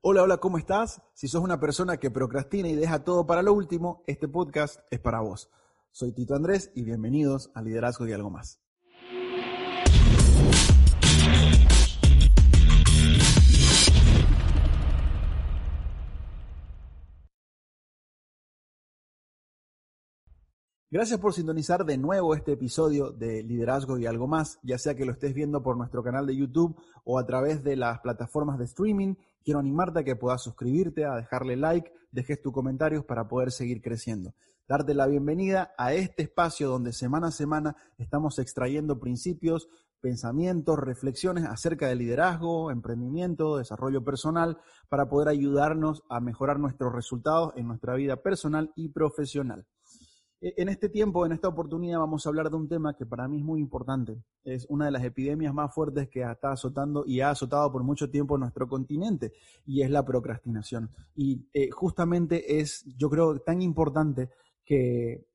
Hola, hola, ¿cómo estás? Si sos una persona que procrastina y deja todo para lo último, este podcast es para vos. Soy Tito Andrés y bienvenidos a Liderazgo y algo más. Gracias por sintonizar de nuevo este episodio de Liderazgo y algo más, ya sea que lo estés viendo por nuestro canal de YouTube o a través de las plataformas de streaming. Quiero animarte a que puedas suscribirte, a dejarle like, dejes tus comentarios para poder seguir creciendo. Darte la bienvenida a este espacio donde semana a semana estamos extrayendo principios, pensamientos, reflexiones acerca de liderazgo, emprendimiento, desarrollo personal, para poder ayudarnos a mejorar nuestros resultados en nuestra vida personal y profesional. E, en este tiempo, en esta oportunidad, vamos a hablar de un tema que para mí es muy importante. Es una de las epidemias más fuertes que está azotando y ha azotado por mucho tiempo nuestro continente, y es la procrastinación. Y eh, justamente es, yo creo, tan importante que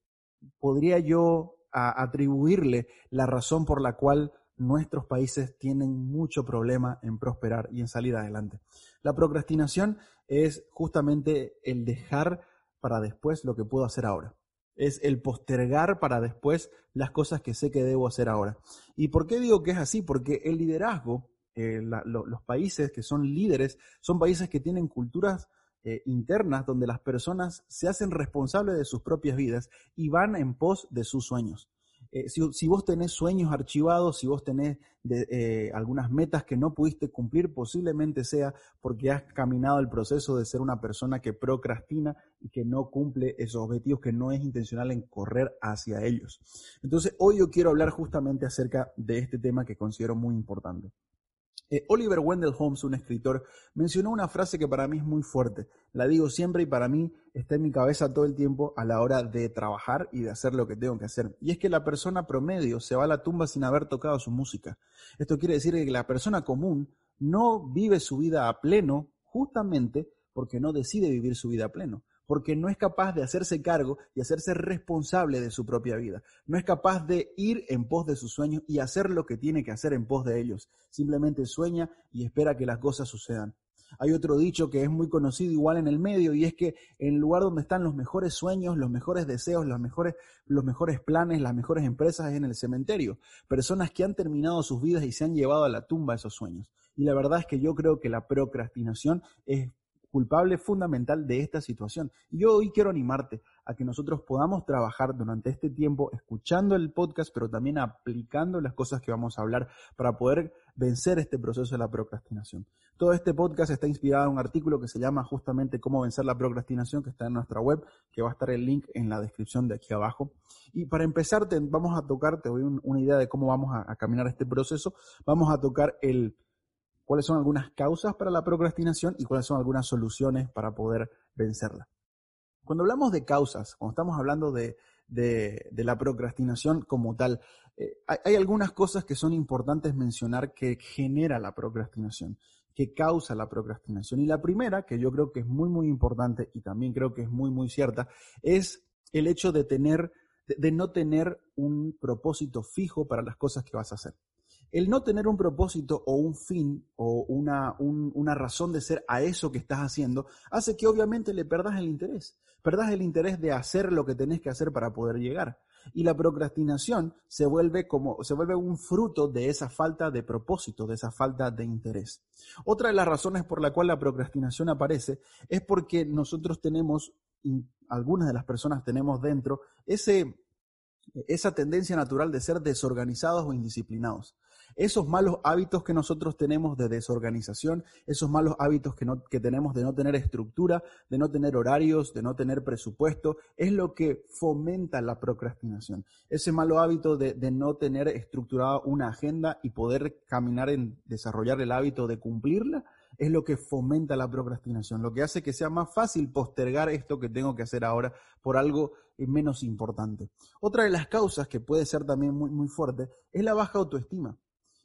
podría yo atribuirle la razón por la cual nuestros países tienen mucho problema en prosperar y en salir adelante. La procrastinación es justamente el dejar para después lo que puedo hacer ahora es el postergar para después las cosas que sé que debo hacer ahora. ¿Y por qué digo que es así? Porque el liderazgo, eh, los países que son líderes, son países que tienen culturas eh, internas donde las personas se hacen responsables de sus propias vidas y van en pos de sus sueños. Eh, si, vos tenés sueños archivados, si vos tenés eh, algunas metas que no pudiste cumplir, posiblemente sea porque has caminado el proceso de ser una persona que procrastina y que no cumple esos objetivos, que no es intencional en correr hacia ellos. Entonces, hoy yo quiero hablar justamente acerca de este tema que considero muy importante. Eh, Oliver Wendell Holmes, un escritor, mencionó una frase que para mí es muy fuerte. La digo siempre y para mí está en mi cabeza todo el tiempo a la hora de trabajar y de hacer lo que tengo que hacer. Y es que la persona promedio se va a la tumba sin haber tocado su música. Esto quiere decir que la persona común no vive su vida a pleno justamente porque no decide vivir su vida a pleno porque no es capaz de hacerse cargo y hacerse responsable de su propia vida. No es capaz de ir en pos de sus sueños y hacer lo que tiene que hacer en pos de ellos. Simplemente sueña y espera que las cosas sucedan. Hay otro dicho que es muy conocido igual en el medio y es que en el lugar donde están los mejores sueños, los mejores deseos, los mejores, los mejores planes, las mejores empresas es en el cementerio. Personas que han terminado sus vidas y se han llevado a la tumba esos sueños. Y la verdad es que yo creo que la procrastinación es culpable fundamental de esta situación. Y yo hoy quiero animarte a que nosotros podamos trabajar durante este tiempo escuchando el podcast, pero también aplicando las cosas que vamos a hablar para poder vencer este proceso de la procrastinación. Todo este podcast está inspirado en un artículo que se llama justamente Cómo vencer la procrastinación, que está en nuestra web, que va a estar el link en la descripción de aquí abajo. Y para empezar, vamos a tocar, te doy una idea de cómo vamos a caminar este proceso, vamos a tocar el cuáles son algunas causas para la procrastinación y cuáles son algunas soluciones para poder vencerla. Cuando hablamos de causas, cuando estamos hablando de, la procrastinación como tal, eh, hay, algunas cosas que son importantes mencionar que genera la procrastinación, que causa la procrastinación. Y la primera, que yo creo que es muy, muy importante y también creo que es muy, muy cierta, es el hecho de tener, de no tener un propósito fijo para las cosas que vas a hacer el no tener un propósito o un fin o una, una, razón de ser a eso que estás haciendo hace que obviamente le perdas el interés. Perdas el interés de hacer lo que tenés que hacer para poder llegar. Y la procrastinación se vuelve como, se vuelve un fruto de esa falta de propósito, de esa falta de interés. Otra de las razones por la cual la procrastinación aparece es porque nosotros tenemos, algunas de las personas tenemos dentro, ese, esa tendencia natural de ser desorganizados o indisciplinados esos malos hábitos que nosotros tenemos de desorganización, esos malos hábitos que, no, que tenemos de no tener estructura, de no tener horarios, de no tener presupuesto, es lo que fomenta la procrastinación. Ese malo hábito de, no tener estructurada una agenda y poder caminar en desarrollar el hábito de cumplirla, es lo que fomenta la procrastinación, lo que hace que sea más fácil postergar esto que tengo que hacer ahora por algo eh, menos importante. Otra de las causas que puede ser también muy, muy fuerte es la baja autoestima.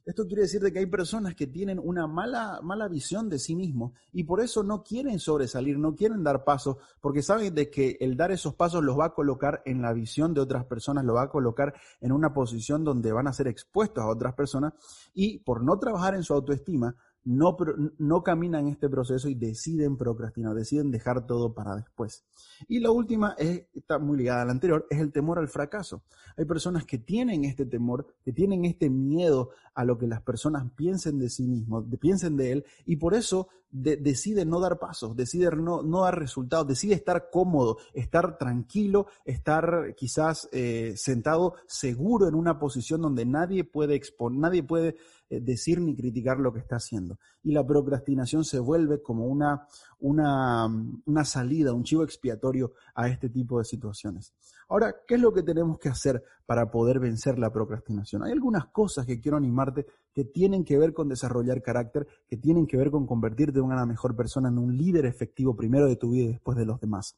Esto quiere decir de que hay personas que tienen una mala, mala visión de sí mismos y por eso no quieren sobresalir, no quieren dar pasos, porque saben de que el dar esos pasos los va a colocar en la visión de otras personas, los va a colocar en una posición donde van a ser expuestos a otras personas y por no trabajar en su autoestima, no, no caminan este proceso y deciden procrastinar, deciden dejar todo para después. Y la última es, está muy ligada a la anterior, es el temor al fracaso. Hay personas que tienen este temor, que tienen este miedo a lo que las personas piensen de sí mismos, piensen de él, y por eso deciden no dar pasos, deciden no, no, dar resultados, decide estar cómodo, estar tranquilo, estar quizás eh, sentado seguro en una posición donde nadie puede exponer, nadie puede decir ni criticar lo que está haciendo. Y la procrastinación se vuelve como una, una, una salida, un chivo expiatorio a este tipo de situaciones. Ahora, ¿qué es lo que tenemos que hacer para poder vencer la procrastinación? Hay algunas cosas que quiero animarte que tienen que ver con desarrollar carácter, que tienen que ver con convertirte en una mejor persona, en un líder efectivo primero de tu vida y después de los demás.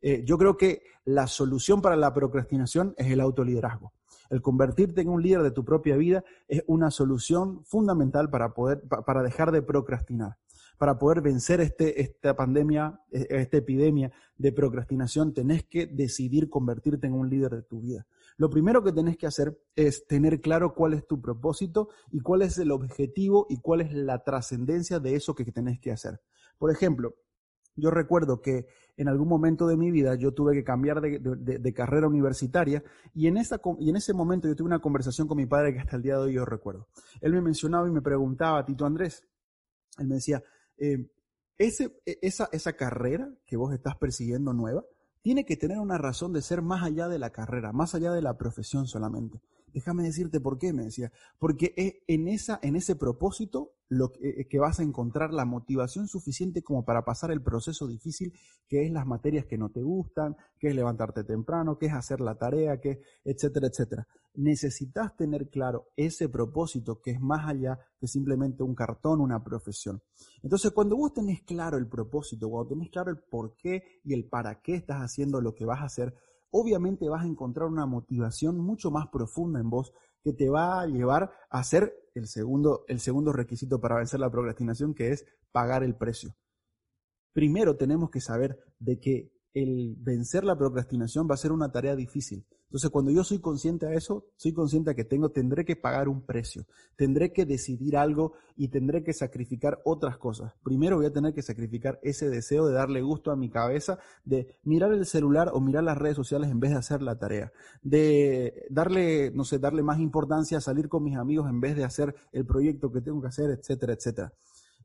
Eh, yo creo que la solución para la procrastinación es el autoliderazgo. El convertirte en un líder de tu propia vida es una solución fundamental para poder, para dejar de procrastinar. Para poder vencer este, esta pandemia, e, esta epidemia de procrastinación, tenés que decidir convertirte en un líder de tu vida. Lo primero que tenés que hacer es tener claro cuál es tu propósito y cuál es el objetivo y cuál es la trascendencia de eso que tenés que hacer. Por ejemplo, yo recuerdo que en algún momento de mi vida yo tuve que cambiar de, carrera universitaria y en, esa, y en ese momento yo tuve una conversación con mi padre que hasta el día de hoy yo recuerdo. Él me mencionaba y me preguntaba, Tito Andrés, él me decía, eh, ese, e, esa, esa carrera que vos estás persiguiendo nueva tiene que tener una razón de ser más allá de la carrera, más allá de la profesión solamente. Déjame decirte por qué, me decía. Porque es en, esa, en ese propósito lo que, eh, que, vas a encontrar la motivación suficiente como para pasar el proceso difícil, que es las materias que no te gustan, que es levantarte temprano, que es hacer la tarea, que etcétera, etcétera. Necesitas tener claro ese propósito que es más allá que simplemente un cartón, una profesión. Entonces, cuando vos tenés claro el propósito, cuando tenés claro el por qué y el para qué estás haciendo lo que vas a hacer, obviamente vas a encontrar una motivación mucho más profunda en vos que te va a llevar a hacer el segundo, el segundo requisito para vencer la procrastinación, que es pagar el precio. Primero tenemos que saber de que el vencer la procrastinación va a ser una tarea difícil. Entonces, cuando yo soy consciente a eso, soy consciente de que tengo, tendré que pagar un precio, tendré que decidir algo y tendré que sacrificar otras cosas. Primero voy a tener que sacrificar ese deseo de darle gusto a mi cabeza, de mirar el celular o mirar las redes sociales en vez de hacer la tarea, de darle, no sé, darle más importancia a salir con mis amigos en vez de hacer el proyecto que tengo que hacer, etcétera, etcétera.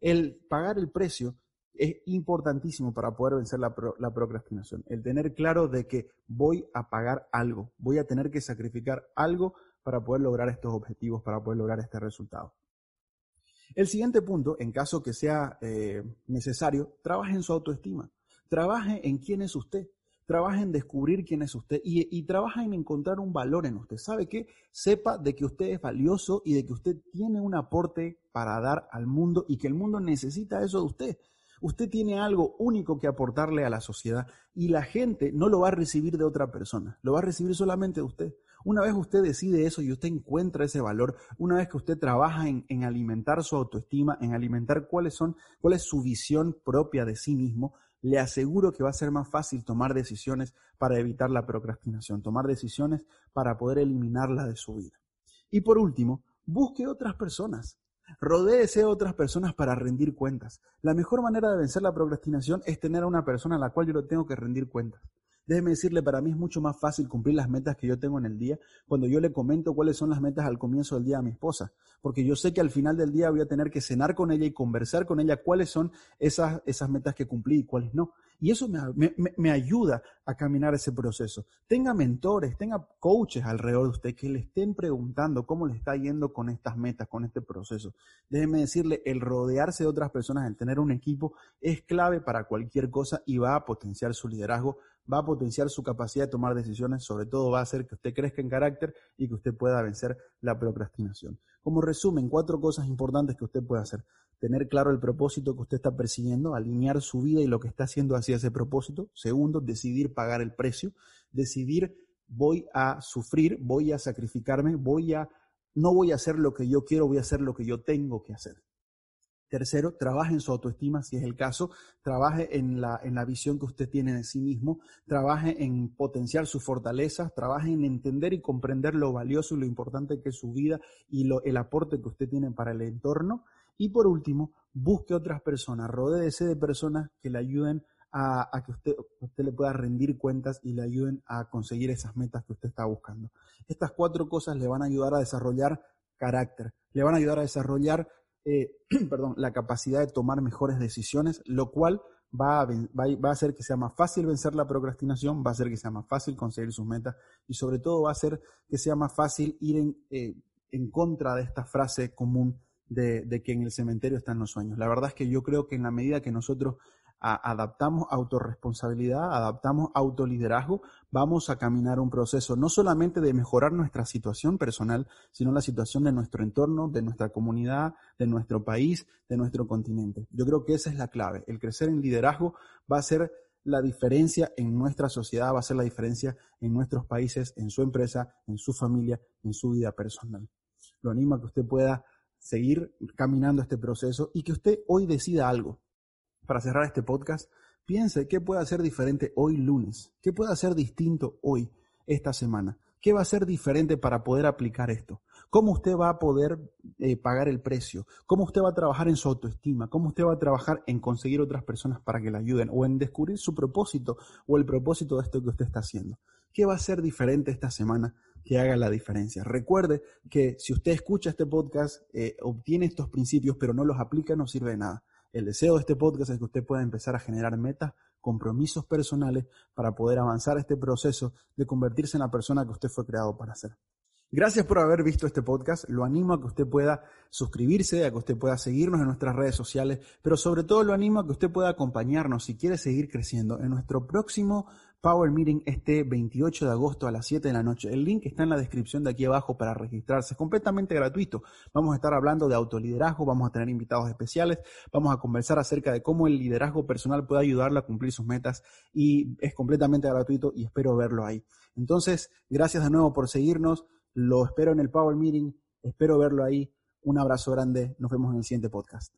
El pagar el precio es importantísimo para poder vencer la, procrastinación. El tener claro de que voy a pagar algo, voy a tener que sacrificar algo para poder lograr estos objetivos, para poder lograr este resultado. El siguiente punto, en caso que sea eh, necesario, trabaje en su autoestima, trabaje en quién es usted, trabaje en descubrir quién es usted y, y trabaja en encontrar un valor en usted. ¿Sabe qué? Sepa de que usted es valioso y de que usted tiene un aporte para dar al mundo y que el mundo necesita eso de usted. Usted tiene algo único que aportarle a la sociedad y la gente no lo va a recibir de otra persona, lo va a recibir solamente de usted. Una vez usted decide eso y usted encuentra ese valor, una vez que usted trabaja en, en alimentar su autoestima, en alimentar cuáles son, cuál es su visión propia de sí mismo, le aseguro que va a ser más fácil tomar decisiones para evitar la procrastinación, tomar decisiones para poder eliminarla de su vida. Y por último, busque otras personas. Rodéese de otras personas para rendir cuentas. La mejor manera de vencer la procrastinación es tener a una persona a la cual yo le tengo que rendir cuentas. Déjeme decirle, para mí es mucho más fácil cumplir las metas que yo tengo en el día cuando yo le comento cuáles son las metas al comienzo del día a mi esposa, porque yo sé que al final del día voy a tener que cenar con ella y conversar con ella cuáles son esas, esas metas que cumplí y cuáles no. Y eso me, me, ayuda a caminar ese proceso. Tenga mentores, tenga coaches alrededor de usted que le estén preguntando cómo le está yendo con estas metas, con este proceso. Déjeme decirle, el rodearse de otras personas, el tener un equipo, es clave para cualquier cosa y va a potenciar su liderazgo, va a potenciar su capacidad de tomar decisiones, sobre todo va a hacer que usted crezca en carácter y que usted pueda vencer la procrastinación. Como resumen, cuatro cosas importantes que usted puede hacer. Tener claro el propósito que usted está persiguiendo, alinear su vida y lo que está haciendo hacia ese propósito. Segundo, decidir pagar el precio, decidir voy a sufrir, voy a sacrificarme, voy a no voy a hacer lo que yo quiero, voy a hacer lo que yo tengo que hacer. Tercero, trabaje en su autoestima, si es el caso, trabaje en la, en la visión que usted tiene de sí mismo, trabaje en potenciar sus fortalezas, trabaje en entender y comprender lo valioso y lo importante que es su vida y lo, el aporte que usted tiene para el entorno. Y por último, busque otras personas, rodéese de personas que le ayuden a, a que usted, usted le pueda rendir cuentas y le ayuden a conseguir esas metas que usted está buscando. Estas cuatro cosas le van a ayudar a desarrollar carácter, le van a ayudar a desarrollar eh, perdón, la capacidad de tomar mejores decisiones, lo cual va a, va a, hacer que sea más fácil vencer la procrastinación, va a hacer que sea más fácil conseguir sus metas y sobre todo va a hacer que sea más fácil ir en, eh, en contra de esta frase común de, que en el cementerio están los sueños. La verdad es que yo creo que en la medida que nosotros adaptamos autorresponsabilidad, adaptamos autoliderazgo, vamos a caminar un proceso no solamente de mejorar nuestra situación personal, sino la situación de nuestro entorno, de nuestra comunidad, de nuestro país, de nuestro continente. Yo creo que esa es la clave. El crecer en liderazgo va a ser la diferencia en nuestra sociedad, va a ser la diferencia en nuestros países, en su empresa, en su familia, en su vida personal. Lo animo a que usted pueda seguir caminando este proceso y que usted hoy decida algo. Para cerrar este podcast, piense qué puede hacer diferente hoy lunes, qué puede hacer distinto hoy, esta semana, qué va a ser diferente para poder aplicar esto, cómo usted va a poder eh, pagar el precio, cómo usted va a trabajar en su autoestima, cómo usted va a trabajar en conseguir otras personas para que le ayuden o en descubrir su propósito o el propósito de esto que usted está haciendo. ¿Qué va a ser diferente esta semana que haga la diferencia? Recuerde que si usted escucha este podcast, eh, obtiene estos principios, pero no los aplica, no sirve de nada. El deseo de este podcast es que usted pueda empezar a generar metas, compromisos personales para poder avanzar este proceso de convertirse en la persona que usted fue creado para ser. Gracias por haber visto este podcast. Lo animo a que usted pueda suscribirse, a que usted pueda seguirnos en nuestras redes sociales, pero sobre todo lo animo a que usted pueda acompañarnos si quiere seguir creciendo en nuestro próximo Power Meeting este 28 de agosto a las 7 de la noche. El link está en la descripción de aquí abajo para registrarse. Es completamente gratuito. Vamos a estar hablando de autoliderazgo, vamos a tener invitados especiales, vamos a conversar acerca de cómo el liderazgo personal puede ayudarle a cumplir sus metas y es completamente gratuito y espero verlo ahí. Entonces, gracias de nuevo por seguirnos. Lo espero en el Power Meeting. Espero verlo ahí. Un abrazo grande. Nos vemos en el siguiente podcast.